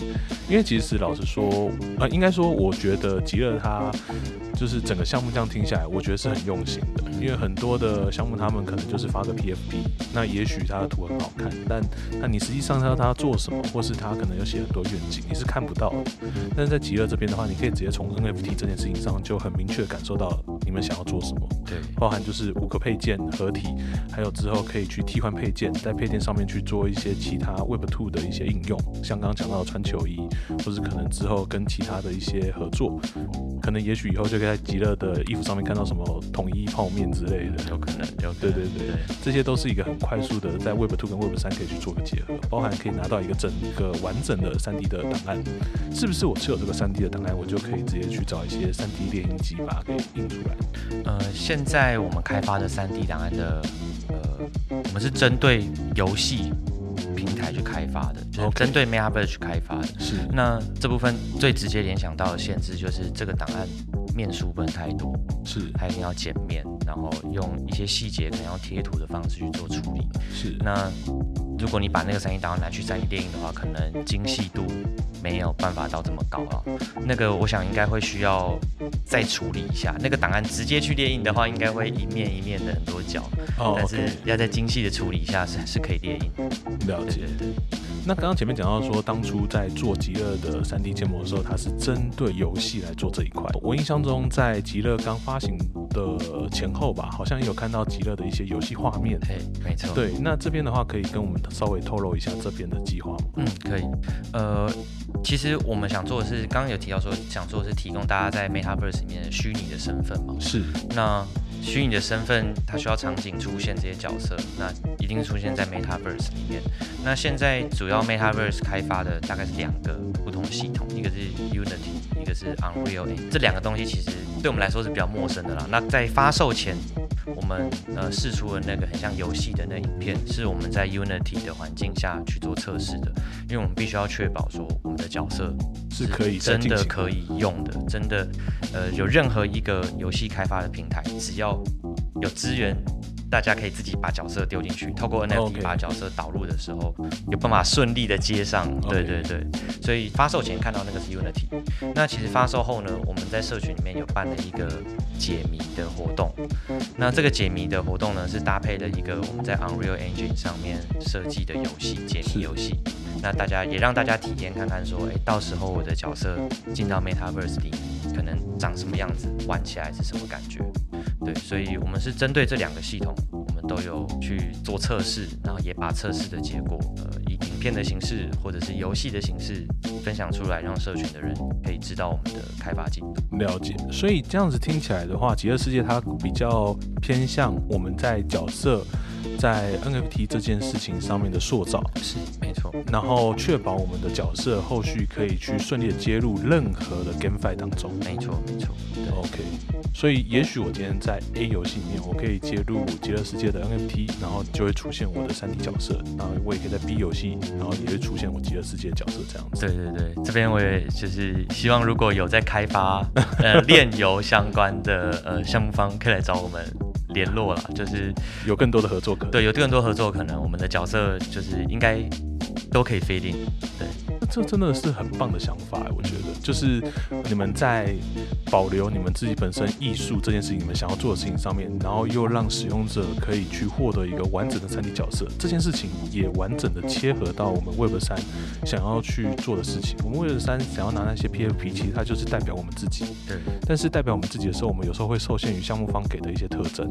Speaker 2: 因为其实老实说，呃，应该说，我觉得极乐它就是整个项目这样听下来，我觉得是很用心的。因为很多的项目，他们可能就是发个 PFP，那也许他的图很好看，但那你实际上要他做什么，或是他可能有写很多愿景，你是看不到的。但是在极乐这边的话，你可以直接从 NFT 这件事情上就很明确感受到你们想要做什么，
Speaker 3: 对，
Speaker 2: 包含就是五个配件合体，还有之后可以去替换配件，在配件上面去做一些其他 Web Two 的一些应用，像刚刚讲到的穿球衣，或是可能之后跟其他的一些合作，可能也许以后就可以在极乐的衣服上面看到什么统一泡面之类的。
Speaker 3: 有可能，有可
Speaker 2: 对
Speaker 3: 能
Speaker 2: 对对，这些都是一个很快速的，在 Web Two 跟 Web 三可以去做个结合，包含可以拿到一个整个完整的3 D 的档案，是不是我持有这个3 D 的档案，我就可以直接去找一些3 D 电影机把它给印出来？
Speaker 3: 呃，现在我们开发的3 D 档案的，呃，我们是针对游戏平台去开发的，就是针对 Metaverse 去开发的。
Speaker 2: 是
Speaker 3: 那这部分最直接联想到的限制就是这个档案面书不能太多，
Speaker 2: 是
Speaker 3: 它一定要减面，然后用一些细节可能要贴图的方式去做处理。
Speaker 2: 是，
Speaker 3: 那如果你把那个三 D 档案拿去三 D 电影的话，可能精细度没有办法到这么高啊。那个我想应该会需要再处理一下。那个档案直接去列印的话，应该会一面一面的很多角，
Speaker 2: 哦
Speaker 3: 但是要再精细的处理一下是是可以列印。
Speaker 2: 了解
Speaker 3: 对。对对，
Speaker 2: 那刚刚前面讲到说，当初在做极乐的3 D 建模的时候，它是针对游戏来做这一块。我印象中，在极乐刚发行的前后吧，好像也有看到极乐的一些游戏画面。
Speaker 3: 嘿，没错。
Speaker 2: 对，那这边的话，可以跟我们稍微透露一下这边的计划吗？
Speaker 3: 嗯，可以。呃，其实我们想做的是，刚刚有提到说，想做的是提供大家在 Metaverse 里面的虚拟的身份嘛。
Speaker 2: 是
Speaker 3: 那虚拟的身份，它需要场景出现这些角色，那一定是出现在 Metaverse 里面。那现在主要 Metaverse 开发的大概是两个不同系统，一个是 Unity，一个是 Unreal。这两个东西其实对我们来说是比较陌生的啦。那在发售前，我们呃试出了那个很像游戏的那影片，是我们在 Unity 的环境下去做测试的，因为我们必须要确保说我们的角色
Speaker 2: 是可以
Speaker 3: 真的可以用的，真的，呃，有任何一个游戏开发的平台，只要有资源，大家可以自己把角色丢进去，透过 NFT 把角色导入的时候，有办法顺利的接上。对对对，所以发售前看到那个是 Unity，那其实发售后呢，我们在社群里面有办了一个解谜的活动。那这个解谜的活动呢，是搭配了一个我们在 Unreal Engine 上面设计的游戏解谜游戏。那大家也让大家体验看看，说，哎，到时候我的角色进到 Metaverse 里，可能长什么样子，玩起来是什么感觉？对，所以我们是针对这两个系统，我们都有去做测试，然后也把测试的结果，呃，以影片的形式或者是游戏的形式分享出来，让社群的人可以知道我们的开发进度。
Speaker 2: 了解，所以这样子听起来的话，极乐世界它比较偏向我们在角色在 NFT 这件事情上面的塑造，
Speaker 3: 是，没错。
Speaker 2: 然后确保我们的角色后续可以去顺利的接入任何的 GameFi 当中。
Speaker 3: 没错，没错
Speaker 2: ，OK，所以也许我今天在 A 游戏里面，我可以接入极乐世界的 NFT，然后就会出现我的 3D 角色，然后我也可以在 B 游戏，然后也会出现我极乐世界的角色这样子。
Speaker 3: 对对对，这边我也就是希望，如果有在开发呃 炼油相关的呃项目方，可以来找我们联络了。就是
Speaker 2: 有更多的合作可能。
Speaker 3: 对有更多合作可能，我们的角色就是应该都可以飞定。对，
Speaker 2: 这真的是很棒的想法，我觉得，就是你们在保留你们自己本身艺术这件事情，你们想要做的事情上面，然后又让使用者可以去获得一个完整的三 D 角色，这件事情也完整的切合到我们 Web 三想要去做的事情。我们 Web 三想要拿那些 PFP，其实它就是代表我们自己，
Speaker 3: 对，
Speaker 2: 但是代表我们自己的时候，我们有时候会受限于项目方给的一些特征。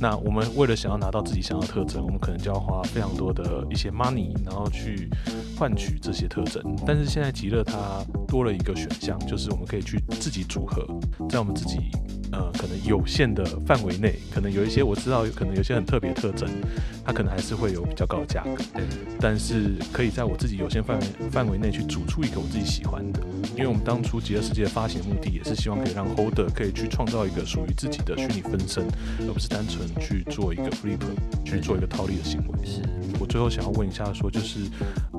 Speaker 2: 那我们为了想要拿到自己想要的特征，我们可能就要花非常多的一些 money，然后去换取这些特征。但是现在极乐它多了一个选项，就是我们可以去自己组合，在我们自己呃可能有限的范围内，可能有一些我知道，可能有些很特别特征，它可能还是会有比较高的价格。
Speaker 3: 对，
Speaker 2: 但是可以在我自己有限范围范围内去组出一个我自己喜欢的，因为我们当初极乐世界的发行目的也是希望可以让 holder 可以去创造一个属于自己的虚拟分身，而不是单纯去做一个 flip 去做一个套利的行为。
Speaker 3: 是。
Speaker 2: 我最后想要问一下说就是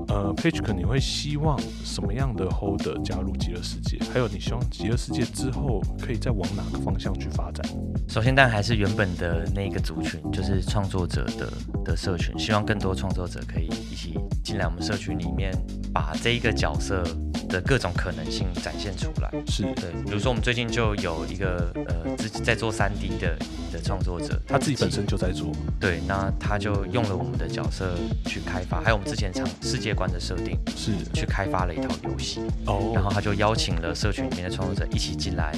Speaker 2: 呃，Page 你会希望什么样的 Holder 加入极乐世界？还有你希望极乐世界之后可以再往哪个方向去发展？
Speaker 3: 首先，但还是原本的那个族群，就是创作者的的社群，希望更多创作者可以一起进来我们社群里面，把这一个角色的各种可能性展现出来。
Speaker 2: 是。
Speaker 3: 对，比如说我们最近就有一个呃自己在做三 D 的的创作者，
Speaker 2: 他自己本身就在做，
Speaker 3: 对，那他就用了我们的角色去开发，还有我们之前场世界观的设定，
Speaker 2: 是。
Speaker 3: 去开发了一套游戏，
Speaker 2: 哦，
Speaker 3: 然后他就邀请了社群里面的创作者一起进来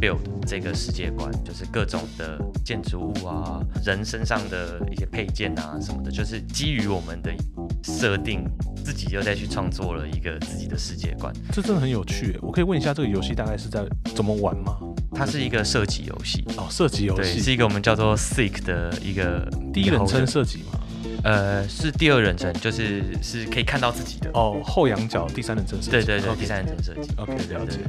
Speaker 3: build 这个世界观，就是各种的建筑物啊，人身上的一些配件啊什么的，就是基于我们的设定，自己又再去创作了一个自己的世界观。
Speaker 2: 这真的很有趣耶。我可以问一下，这个游戏大概是在怎么玩吗？
Speaker 3: 它是一个射击游戏，
Speaker 2: 哦，射击游
Speaker 3: 戏，是，一个我们叫做 Seek 的一个
Speaker 2: 第一人称
Speaker 3: 一个 holder
Speaker 2: 射击吗？
Speaker 3: 呃，是第二人称，就是是可以看到自己的。
Speaker 2: 哦，后仰角第三人称设计。
Speaker 3: 对对对第三人称设计。
Speaker 2: OK，了解。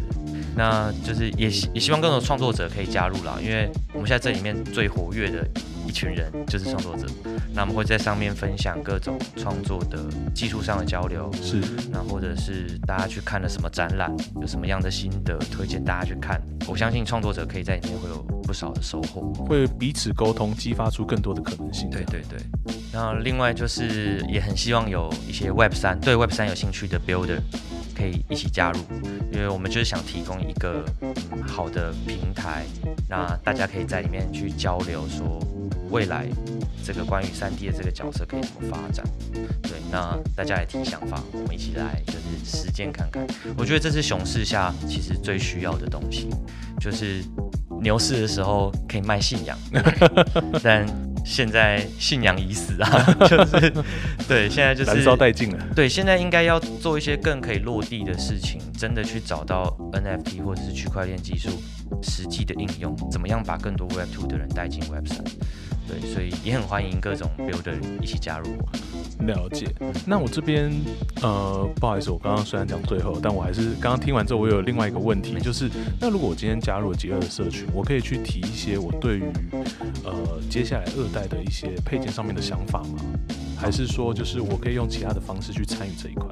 Speaker 3: 那就是也也希望更多创作者可以加入啦，因为我们现在这里面最活跃的一群人就是创作者，那我们会在上面分享各种创作的技术上的交流，
Speaker 2: 是
Speaker 3: 那或者是大家去看了什么展览，有什么样的心得，推荐大家去看。我相信创作者可以在里面会有不少的收获。
Speaker 2: 会彼此沟通，激发出更多的可能性。
Speaker 3: 对对对，那另外就是也很希望有一些 Web 三对 Web 三有兴趣的 Builder 可以一起加入，因为我们就是想提供一个、嗯、好的平台，那大家可以在里面去交流，说未来这个关于三 D 的这个角色可以怎么发展。对，那大家也提想法，我们一起来就是实践看看。我觉得这是熊市下其实最需要的东西，就是牛市的时候可以卖信仰，但现在信仰已死啊，就是对，现在就是
Speaker 2: 燃烧殆尽了。
Speaker 3: 对，现在应该要做一些更可以落地的事情，真的去找到 NFT 或者是区块链技术实际的应用，怎么样把更多 Web Two 的人带进 Web 3？对，所以也很欢迎各种 builder 一起加入我。
Speaker 2: 了解。那我这边呃，不好意思，我刚刚虽然讲最后，但我还是刚刚听完之后，我有另外一个问题，就是那如果我今天加入了极乐的社群，我可以去提一些我对于呃接下来二代的一些配件上面的想法吗？还是说就是我可以用其他的方式去参与这一块？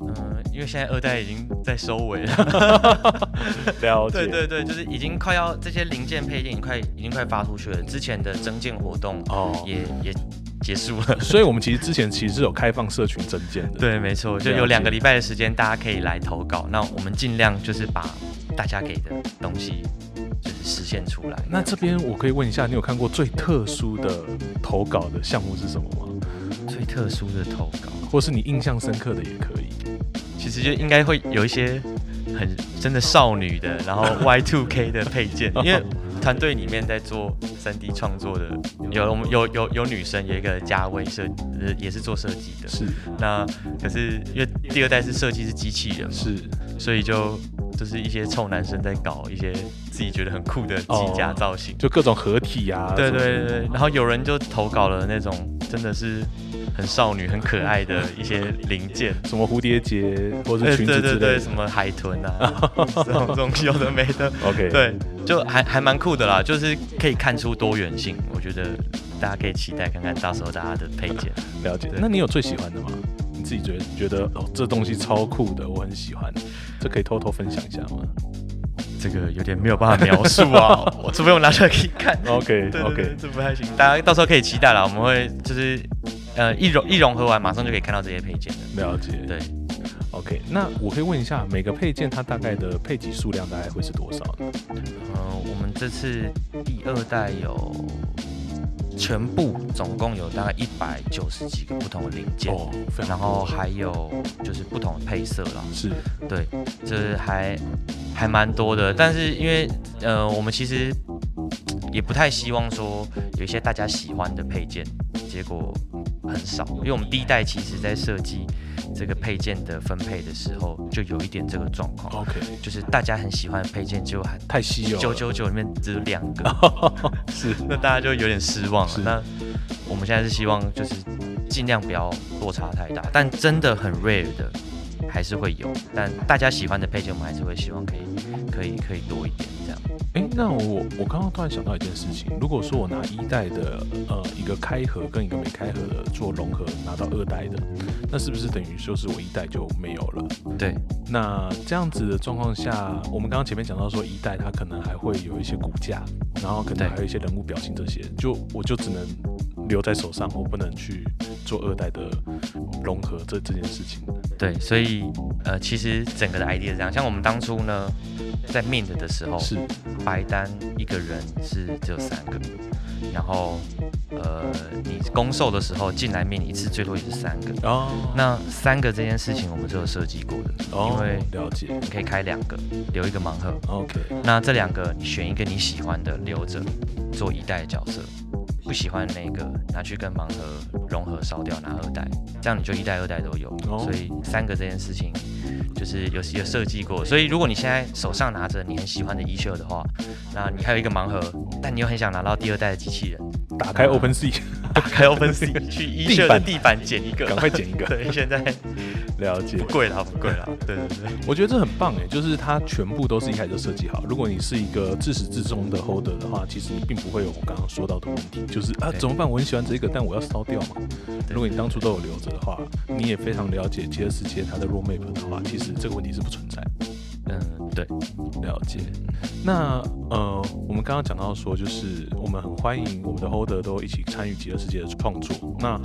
Speaker 3: 嗯、因为现在二代已经在收尾了。
Speaker 2: 了解。
Speaker 3: 对对对，就是已经快要这些零件配件已经快已经快发出去了，之前的增建活动
Speaker 2: 哦，
Speaker 3: 也也结束了。
Speaker 2: 所以我们其实之前其实是有开放社群增建的。
Speaker 3: 对，没错，就有两个礼拜的时间，大家可以来投稿。那我们尽量就是把大家给的东西，就是实现出来。
Speaker 2: 那这边我可以问一下，你有看过最特殊的投稿的项目是什么吗？
Speaker 3: 最特殊的投稿，
Speaker 2: 或是你印象深刻的也可以。
Speaker 3: 其实就应该会有一些很真的少女的，然后 Y2K 的配件，因为团队里面在做 3D 创作的，有我们有有有女生，有一个嘉威设，呃，也是做设计的。
Speaker 2: 是
Speaker 3: 那可是因为第二代是设计是机器人，
Speaker 2: 是，
Speaker 3: 所以就就是一些臭男生在搞一些自己觉得很酷的机甲造型。
Speaker 2: 就各种合体啊。
Speaker 3: 对对对，然后有人就投稿了那种真的是很少女、很可爱的一些零件，
Speaker 2: 什么蝴蝶结或者裙子
Speaker 3: 对对对，
Speaker 2: 之类的。
Speaker 3: 什么海豚啊，这种东西有的没的
Speaker 2: ，OK，，
Speaker 3: 对，就还还蛮酷的啦，就是可以看出多元性，我觉得大家可以期待看看到时候大家的配件。
Speaker 2: 了解。
Speaker 3: 对
Speaker 2: 那你有最喜欢的吗？你自己觉得觉得哦，这东西超酷的，我很喜欢，这可以偷偷分享一下吗
Speaker 3: 这个有点没有办法描述啊，我除非我拿出来给你看。
Speaker 2: ？OK
Speaker 3: 对对对
Speaker 2: OK，
Speaker 3: 这不太行，大家到时候可以期待啦，我们会就是呃一融一融合完，马上就可以看到这些配件的。
Speaker 2: 了解。
Speaker 3: 对
Speaker 2: ，OK，那我可以问一下，每个配件它大概的配给数量大概会是多少呢？
Speaker 3: 嗯，我们这次第二代有全部总共有大概一百九十几个不同的零件，
Speaker 2: 哦，
Speaker 3: 然后还有就是不同的配色啦，
Speaker 2: 是
Speaker 3: 对，这还还蛮多的。但是因为呃，我们其实也不太希望说有一些大家喜欢的配件，结果很少，因为我们第一代其实在设计这个配件的分配的时候，就有一点这个状况
Speaker 2: ，OK，
Speaker 3: 就是大家很喜欢的配件，就还
Speaker 2: 太稀有了。
Speaker 3: 九九九里面只有两个，
Speaker 2: 是。
Speaker 3: 那大家就有点失望了。那我们现在是希望就是尽量不要落差太大，但真的很 rare 的，还是会有，但大家喜欢的配件，我们还是会希望可以可以可以多一点这样。
Speaker 2: 哎，那我我刚刚突然想到一件事情，如果说我拿一代的呃一个开盒跟一个没开盒的做融合，拿到二代的，那是不是等于说是我一代就没有了？
Speaker 3: 对，
Speaker 2: 那这样子的状况下，我们刚刚前面讲到说一代它可能还会有一些骨架，然后可能还有一些人物表情这些，就我就只能留在手上，我不能去做二代的融合这这件事情。
Speaker 3: 对，所以呃，其实整个的 idea 是这样，像我们当初呢，在 mint 的时候
Speaker 2: 是。
Speaker 3: 白单一个人是只有三个，然后呃，你攻售的时候进来面一次最多也是三个哦。那三个这件事情我们是有设计过的，因为
Speaker 2: 了解
Speaker 3: 你可以开两个，留一个盲盒。
Speaker 2: OK，
Speaker 3: 那这两个你选一个你喜欢的留着做一代角色，不喜欢那个拿去跟盲盒融合烧掉拿二代，这样你就一代二代都有。所以三个这件事情。就是有有设计过，所以如果你现在手上拿着你很喜欢的衣袖的话，那你还有一个盲盒，但你又很想拿到第二代的机器人，
Speaker 2: 打开 Open Sea，
Speaker 3: 打开 Open Sea 去衣袖的地板捡一个，
Speaker 2: 赶快捡一个。
Speaker 3: 对，现在
Speaker 2: 了解，
Speaker 3: 不贵了，不贵了。对对对，
Speaker 2: 我觉得这很棒哎，就是它全部都是一开始就设计好。如果你是一个自始至终的 Holder 的话，其实你并不会有我刚刚说到的问题，就是啊怎么办？我很喜欢这个，但我要烧掉嘛。如果你当初都有留着的话，你也非常了解极乐世界它的 Roadmap 的话，其实。这个问题是不存在。
Speaker 3: 嗯，对，
Speaker 2: 了解。那呃，我们刚刚讲到说，就是我们很欢迎我们的 Holder 都一起参与极乐世界的创作。那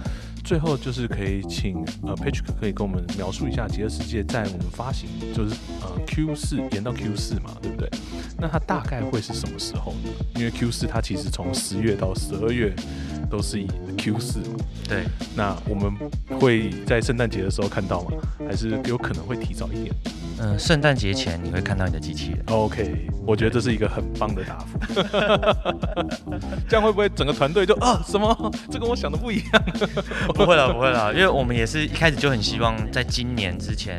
Speaker 2: 最后就是可以请呃 Patrick 可以跟我们描述一下极乐世界在我们发行，就是呃 Q 四延到 Q 四嘛，对不对？那它大概会是什么时候呢？因为 Q 四它其实从十月到十二月都是以 Q 四嘛。
Speaker 3: 对。
Speaker 2: 那我们会在圣诞节的时候看到吗？还是有可能会提早一点？
Speaker 3: 嗯，圣诞节前你会看到你的机器人。
Speaker 2: OK，我觉得这是一个很棒的答复。这样会不会整个团队就啊什么？这跟我想的不一样？
Speaker 3: 不会了，不会了，因为我们也是一开始就很希望在今年之前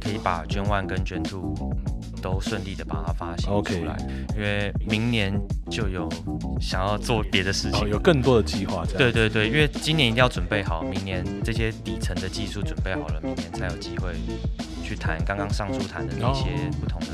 Speaker 3: 可以把卷 One 跟卷 Two 都顺利的把它发行出来。因为明年就有想要做别的事情，
Speaker 2: 有更多的计划。
Speaker 3: 对对对，因为今年一定要准备好，明年这些底层的技术准备好了，明年才有机会。去谈刚刚上述谈的那些不同的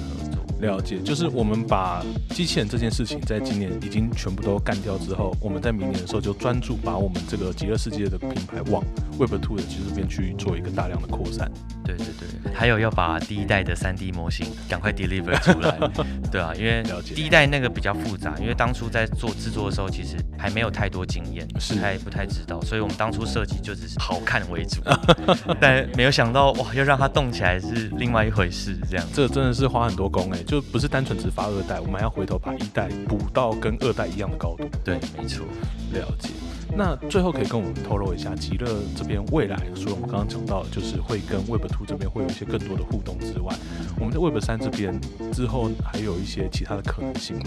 Speaker 2: 了解，就是我们把机器人这件事情在今年已经全部都干掉之后，我们在明年的时候就专注把我们这个极乐世界的品牌往 Web Two 的技术边去做一个大量的扩散。
Speaker 3: 对对对，还有要把第一代的三 D 模型赶快 deliver 出来。对啊，因为第一代那个比较复杂，因为当初在做制作的时候，其实还没有太多经验，不太不太知道，所以我们当初设计就只是好看为主，但没有想到哇，要让它动起来是另外一回事。这样，
Speaker 2: 这真的是花很多功哎，就不是单纯只发二代，我们还要回头把一代补到跟二代一样的高度。
Speaker 3: 对，没错，
Speaker 2: 了解。那最后可以跟我们透露一下，极乐这边未来，除了我们刚刚讲到，就是会跟 Web Two 这边会有一些更多的互动之外，我们在 Web 三这边之后还有一些其他的可能性吗？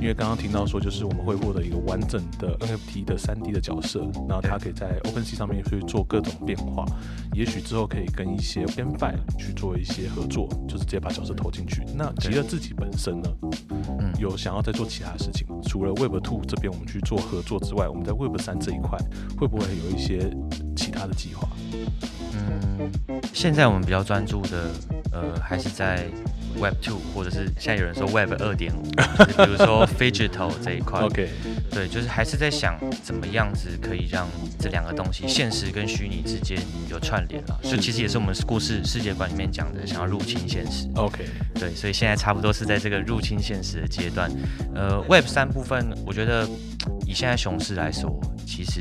Speaker 2: 因为刚刚听到说，就是我们会获得一个完整的 NFT 的 3D 的角色，然后它可以在 OpenSea 上面去做各种变化，也许之后可以跟一些 GameFi 去做一些合作，就是直接把角色投进去。那极乐自己本身呢，嗯，有想要再做其他事情吗？除了 Web Two 这边我们去做合作之外，我们在 Web 三这一块会不会有一些其他的计划？
Speaker 3: 嗯，现在我们比较专注的，呃，还是在。Web Two，或者是现在有人说 Web 二点五，比如说 Digital 这一块
Speaker 2: ，OK，
Speaker 3: 对，就是还是在想怎么样子可以让这两个东西，现实跟虚拟之间有串联了。就其实也是我们故事世界观里面讲的，想要入侵现实
Speaker 2: ，OK，
Speaker 3: 对，所以现在差不多是在这个入侵现实的阶段。呃，Web 三部分，我觉得以现在熊市来说，其实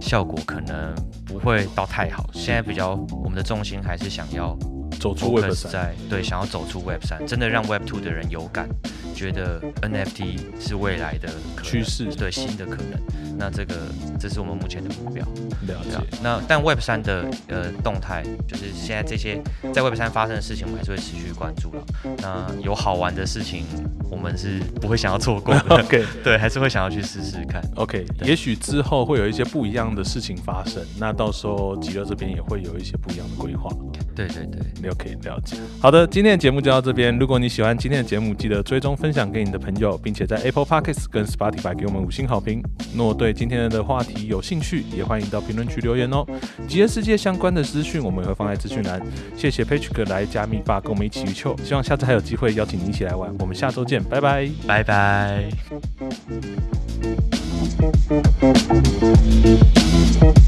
Speaker 3: 效果可能不会到太好。现在比较我们的重心还是想要。
Speaker 2: 走出 Web 三，
Speaker 3: 对，想要走出 Web 三，真的让 Web Two 的人有感，觉得 NFT 是未来的
Speaker 2: 趋势，
Speaker 3: 对新的可能。那这个，这是我们目前的目标。
Speaker 2: 了解。
Speaker 3: 那但 Web 三的呃动态，就是现在这些在 Web 三发生的事情，我们还是会持续关注了。那有好玩的事情，我们是不会想要错过的。
Speaker 2: OK，
Speaker 3: 对，还是会想要去试试看。
Speaker 2: OK，也许之后会有一些不一样的事情发生，那到时候极乐这边也会有一些不一样的规划。
Speaker 3: 对对对，
Speaker 2: 你可以了解。好的，今天的节目就到这边。如果你喜欢今天的节目，记得追踪分享给你的朋友，并且在 Apple Podcasts 跟 Spotify 给我们五星好评。那我对今天的话题有兴趣，也欢迎到评论区留言哦。极乐世界相关的资讯，我们也会放在资讯栏。谢谢 Patrick 来加密吧，跟我们一起去球，希望下次还有机会邀请你一起来玩。我们下周见，拜拜，
Speaker 3: 拜拜。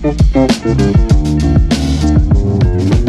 Speaker 4: Thank you.